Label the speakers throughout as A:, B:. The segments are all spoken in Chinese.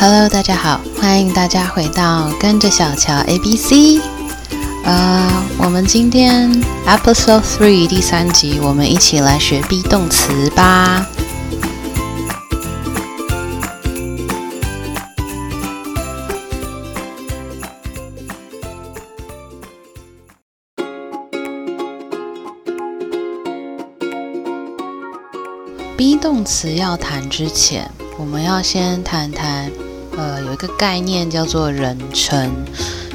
A: Hello，大家好，欢迎大家回到跟着小乔 A B C。呃，我们今天 Episode Three 第三集，我们一起来学 be 动词吧。be 动词要谈之前，我们要先谈谈，呃，有一个概念叫做人称。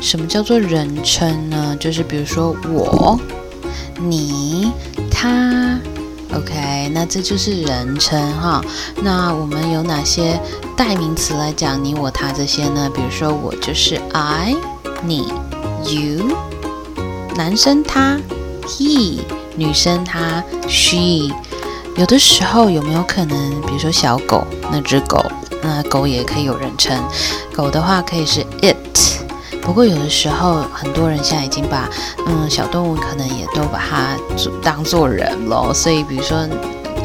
A: 什么叫做人称呢？就是比如说我、你、他，OK，那这就是人称哈。那我们有哪些代名词来讲你、我、他这些呢？比如说我就是 I，你 You，男生他 He，女生她 She。有的时候有没有可能，比如说小狗那只狗，那狗也可以有人称。狗的话可以是 It。不过有的时候很多人现在已经把嗯小动物可能也都把它当做人咯。所以比如说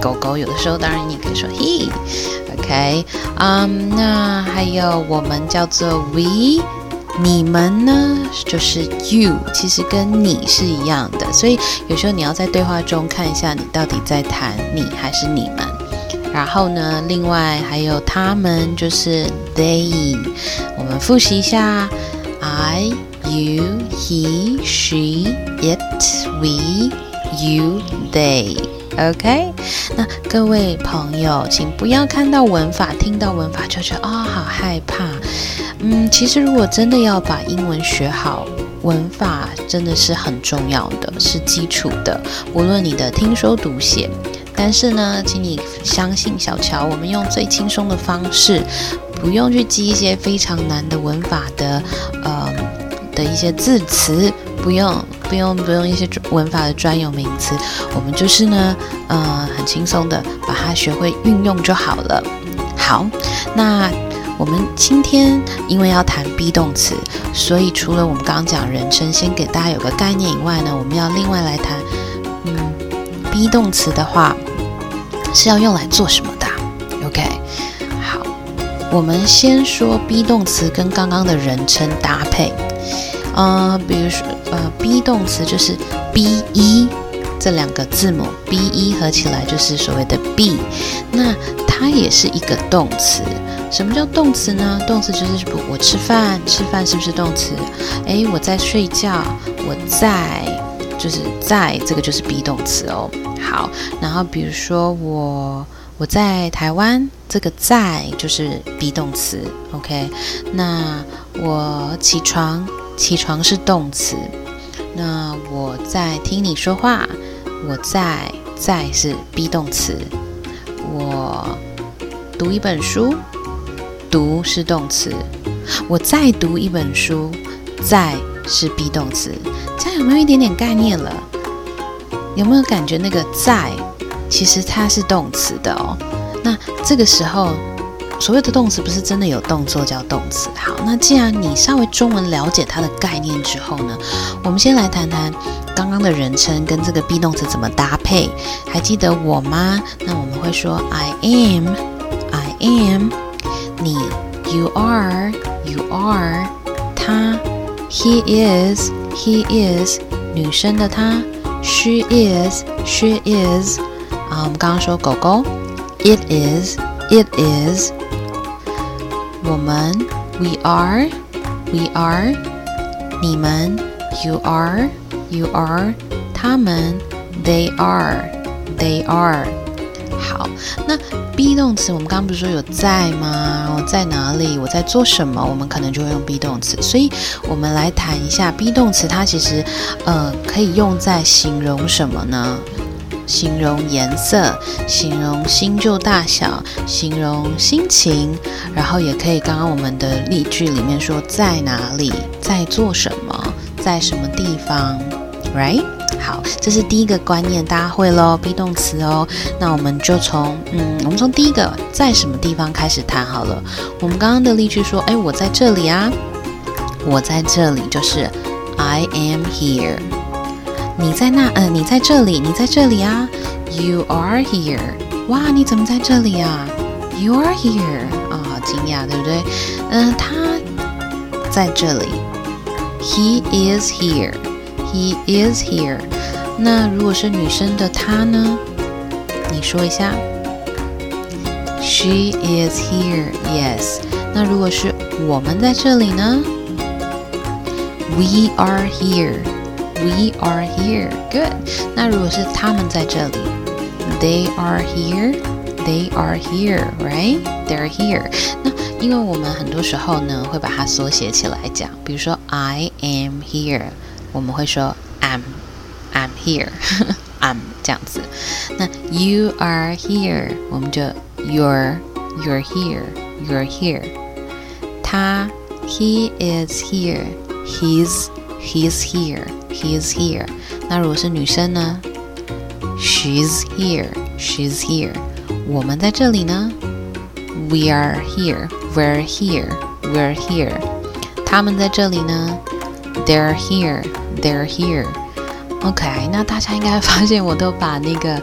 A: 狗狗有的时候当然你可以说 He，OK，嗯，那还有我们叫做 We。你们呢，就是 you，其实跟你是一样的，所以有时候你要在对话中看一下，你到底在谈你还是你们。然后呢，另外还有他们，就是 they。我们复习一下：I、you、he、she、it、we、you、they。OK，那各位朋友，请不要看到文法、听到文法就觉得啊，好害怕。嗯，其实如果真的要把英文学好，文法真的是很重要的，是基础的。无论你的听说读写，但是呢，请你相信小乔，我们用最轻松的方式，不用去记一些非常难的文法的，呃的一些字词，不用不用不用一些文法的专有名词，我们就是呢，呃，很轻松的把它学会运用就好了。好，那。我们今天因为要谈 be 动词，所以除了我们刚刚讲人称，先给大家有个概念以外呢，我们要另外来谈，嗯，be 动词的话是要用来做什么的？OK，好，我们先说 be 动词跟刚刚的人称搭配，呃，比如说呃，be 动词就是 be 这两个字母 be 合起来就是所谓的 be，那它也是一个动词。什么叫动词呢？动词就是，我吃饭，吃饭是不是动词？诶，我在睡觉，我在，就是在这个就是 be 动词哦。好，然后比如说我我在台湾，这个在就是 be 动词。OK，那我起床，起床是动词。那我在听你说话，我在在是 be 动词。我读一本书。读是动词，我再读一本书，再是 be 动词，这样有没有一点点概念了？有没有感觉那个在，其实它是动词的哦？那这个时候，所谓的动词不是真的有动作叫动词。好，那既然你稍微中文了解它的概念之后呢，我们先来谈谈刚刚的人称跟这个 be 动词怎么搭配。还记得我吗？那我们会说 I am，I am。你，you are，you are，他，he is，he is，女生的她 ，she is，she is，啊，我们刚刚说狗狗，it is，it is，我们，we are，we are，你们，you are，you are，他们，they are，they are。 好，那 be 动词我们刚刚不是说有在吗？我在哪里？我在做什么？我们可能就会用 be 动词。所以，我们来谈一下 be 动词，它其实呃可以用在形容什么呢？形容颜色，形容新旧大小，形容心情，然后也可以刚刚我们的例句里面说在哪里，在做什么，在什么地方，right？好，这是第一个观念，大家会喽，be 动词哦。那我们就从，嗯，我们从第一个在什么地方开始谈好了。我们刚刚的例句说，哎，我在这里啊，我在这里就是 I am here。你在那，呃，你在这里，你在这里啊，You are here。哇，你怎么在这里啊？You are here。啊，好惊讶，对不对？嗯，他在这里，He is here. He is here. 那如果是女生的她呢？你说一下。She is here. Yes. 那如果是我们在这里呢？We are here. We are here. Good. 那如果是他们在这里？They are here. They are here. Right? They're here. 那因为我们很多时候呢会把它缩写起来讲，比如说 I am here， 我们会说 am I'm here. I'm 这样子。那 You are here，我们就 You're You're here. You're here. 他 He is here. He's He's here. He's here. 那如果是女生呢？She's here. She's here. 我们在这里呢？We are here. We're here. We're here. 他们在这里呢 ？They're here. They're here. OK，那大家应该发现我都把那个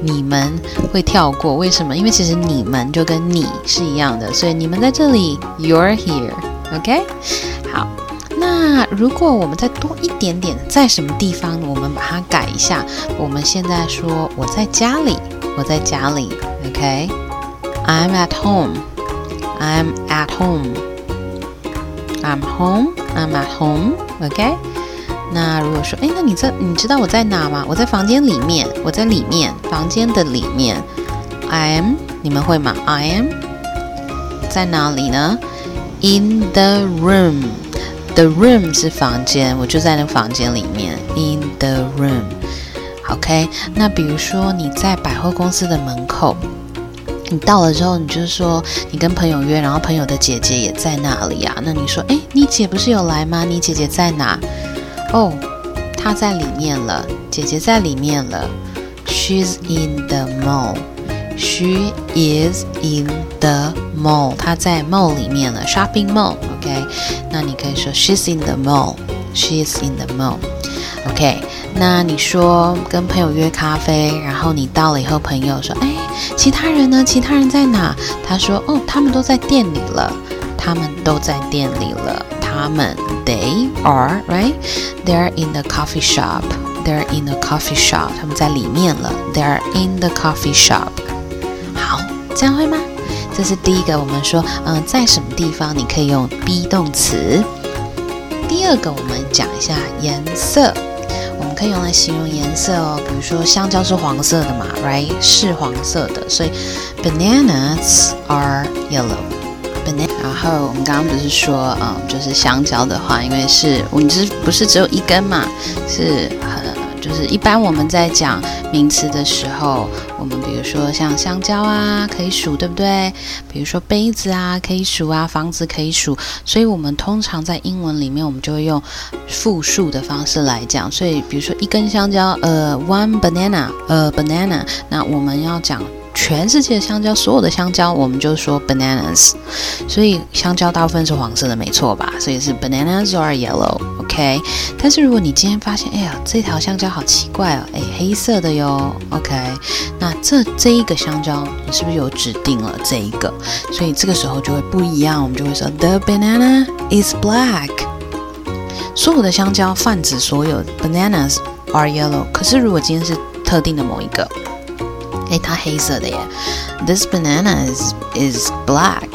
A: 你们会跳过，为什么？因为其实你们就跟你是一样的，所以你们在这里，You're here。OK，好，那如果我们再多一点点，在什么地方，我们把它改一下。我们现在说我在家里，我在家里。OK，I'm at home。I'm at home. I'm home. I'm at home. OK。那如果说，哎，那你在你知道我在哪吗？我在房间里面，我在里面，房间的里面。I am，你们会吗？I am 在哪里呢？In the room。The room 是房间，我就在那房间里面。In the room。OK。那比如说你在百货公司的门口，你到了之后，你就说你跟朋友约，然后朋友的姐姐也在那里啊。那你说，哎，你姐不是有来吗？你姐姐在哪？哦，她在里面了，姐姐在里面了。She's in the mall. She is in the mall. 她在 mall 里面了，shopping mall. OK，那你可以说 She's in the mall. She's in the mall. OK，那你说跟朋友约咖啡，然后你到了以后，朋友说，哎，其他人呢？其他人在哪？他说，哦，他们都在店里了。他们都在店里了。他们，they are right. They're in the coffee shop. They're in the coffee shop. 他们在里面了。They're in the coffee shop. 好，这样会吗？这是第一个，我们说，嗯，在什么地方你可以用 be 动词。第二个，我们讲一下颜色，可以用来形容颜色哦。比如说，香蕉是黄色的嘛，right？是黄色的，所以 bananas are yellow. banana，然后我们刚刚不是说，嗯，就是香蕉的话，因为是我们是不是只有一根嘛？是就是一般我们在讲名词的时候，我们比如说像香蕉啊，可以数，对不对？比如说杯子啊，可以数啊，房子可以数，所以我们通常在英文里面，我们就会用复数的方式来讲。所以比如说一根香蕉，呃，one banana，呃，banana，那我们要讲。全世界香蕉，所有的香蕉，我们就说 bananas。所以香蕉大部分是黄色的，没错吧？所以是 bananas are yellow，OK。但是如果你今天发现，哎呀，这条香蕉好奇怪哦，哎，黑色的哟，OK。那这这一个香蕉，你是不是有指定了这一个？所以这个时候就会不一样，我们就会说 the banana is black。所有的香蕉泛指所有 bananas are yellow。可是如果今天是特定的某一个。哎，它黑色的耶。This banana is is black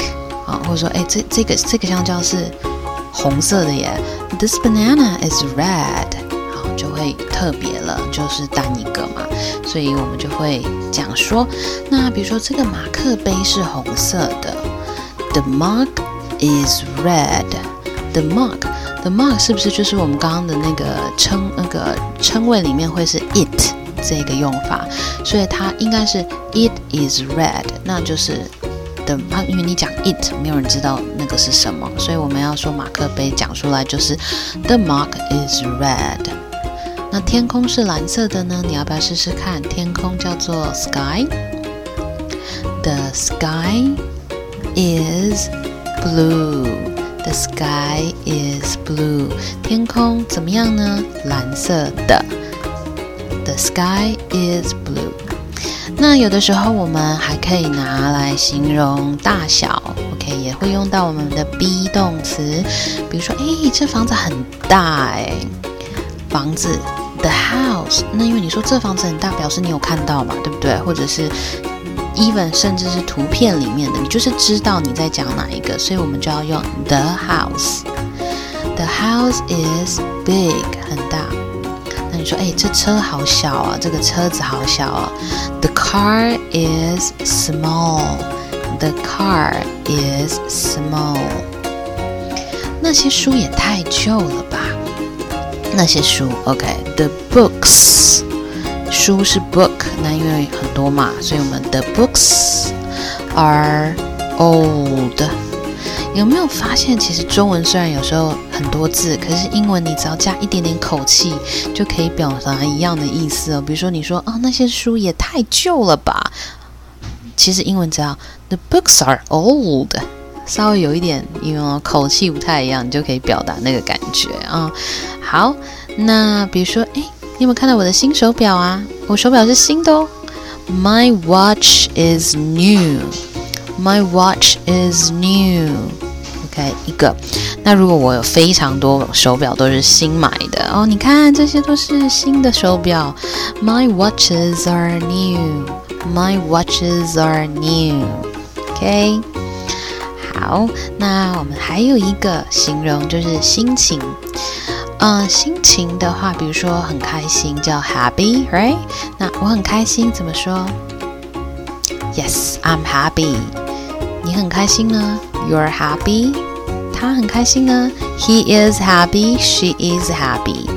A: 啊，或者说，哎，这这个这个香蕉是红色的耶。This banana is red 好，就会特别了，就是单一个嘛。所以我们就会讲说，那比如说这个马克杯是红色的，The mug is red。The mug，the mug 是不是就是我们刚刚的那个称那个称谓里面会是 it？这个用法，所以它应该是 It is red，那就是的它，因为你讲 it，没有人知道那个是什么，所以我们要说马克杯讲出来就是 The mark is red。那天空是蓝色的呢？你要不要试试看？天空叫做 sky，The sky is blue。The sky is blue。天空怎么样呢？蓝色的。Sky is blue。那有的时候我们还可以拿来形容大小，OK？也会用到我们的 be 动词，比如说，哎，这房子很大，哎，房子 the house。那因为你说这房子很大，表示你有看到嘛，对不对？或者是 even 甚至是图片里面的，你就是知道你在讲哪一个，所以我们就要用 the house。The house is big，很大。说，哎，这车好小啊，这个车子好小啊。The car is small. The car is small. 那些书也太旧了吧？那些书，OK，The books，书是 book，那因为很多嘛，所以我们 The books are old。有没有发现，其实中文虽然有时候很多字，可是英文你只要加一点点口气，就可以表达一样的意思哦。比如说，你说啊，那些书也太旧了吧？其实英文只要 The books are old，稍微有一点，因为口气不太一样，你就可以表达那个感觉啊。好，那比如说，哎，你有没有看到我的新手表啊？我手表是新的哦。My watch is new. My watch is new. 一个，那如果我有非常多手表都是新买的哦，你看这些都是新的手表。My watches are new. My watches are new. OK，好，那我们还有一个形容就是心情。嗯，心情的话，比如说很开心叫 happy，right？那我很开心怎么说？Yes, I'm happy. 你很开心呢？You're happy. 他很开心呢，He is happy. She is happy.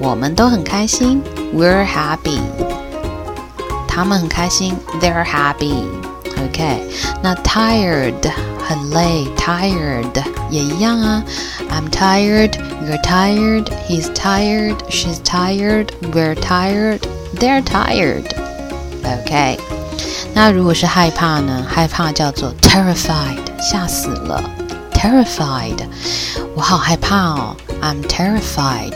A: 我们都很开心，We're happy. 他们很开心，They're happy. OK，那 tired 很累，tired 也一样啊。I'm tired. You're tired. He's tired. She's tired. We're tired. They're tired. OK，那如果是害怕呢？害怕叫做 terrified，吓死了。 terrified，我好害怕哦。I'm terrified。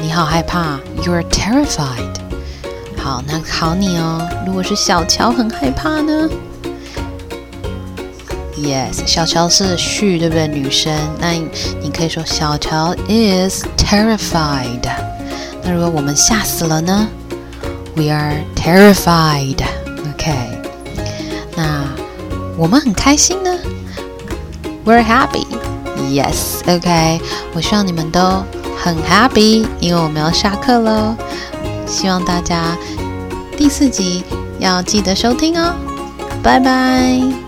A: 你好害怕，You're terrified。好，那考你哦。如果是小乔很害怕呢？Yes，小乔是 she，对不对？女生，那你可以说小乔 is terrified。那如果我们吓死了呢？We are terrified。OK。那我们很开心呢 ？We're happy, yes, OK。我希望你们都很 happy，因为我们要下课喽。希望大家第四集要记得收听哦。拜拜。